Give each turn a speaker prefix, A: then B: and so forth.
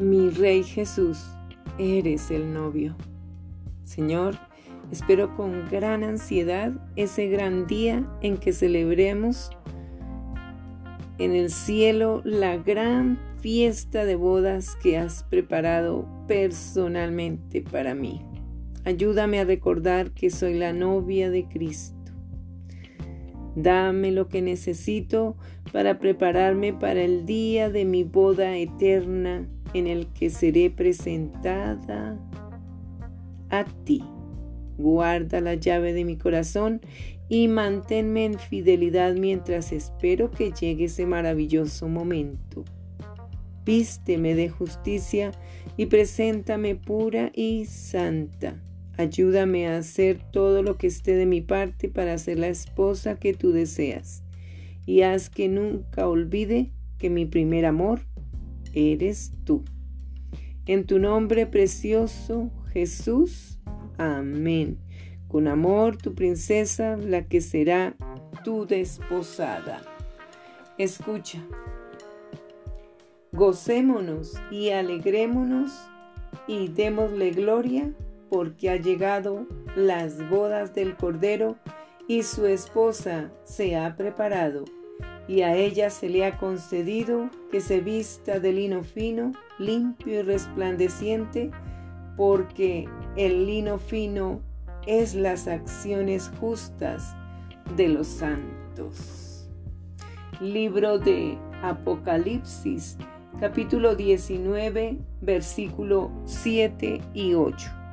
A: Mi Rey Jesús, eres el novio. Señor, espero con gran ansiedad ese gran día en que celebremos en el cielo la gran fiesta de bodas que has preparado personalmente para mí. Ayúdame a recordar que soy la novia de Cristo. Dame lo que necesito para prepararme para el día de mi boda eterna en el que seré presentada a ti. Guarda la llave de mi corazón y manténme en fidelidad mientras espero que llegue ese maravilloso momento. Vísteme de justicia y preséntame pura y santa. Ayúdame a hacer todo lo que esté de mi parte para ser la esposa que tú deseas. Y haz que nunca olvide que mi primer amor eres tú. En tu nombre precioso, Jesús. Amén. Con amor, tu princesa, la que será tu desposada. Escucha. Gocémonos y alegrémonos y démosle gloria porque ha llegado las bodas del Cordero y su esposa se ha preparado y a ella se le ha concedido que se vista de lino fino, limpio y resplandeciente, porque el lino fino es las acciones justas de los santos. Libro de Apocalipsis, capítulo 19, versículo 7 y 8.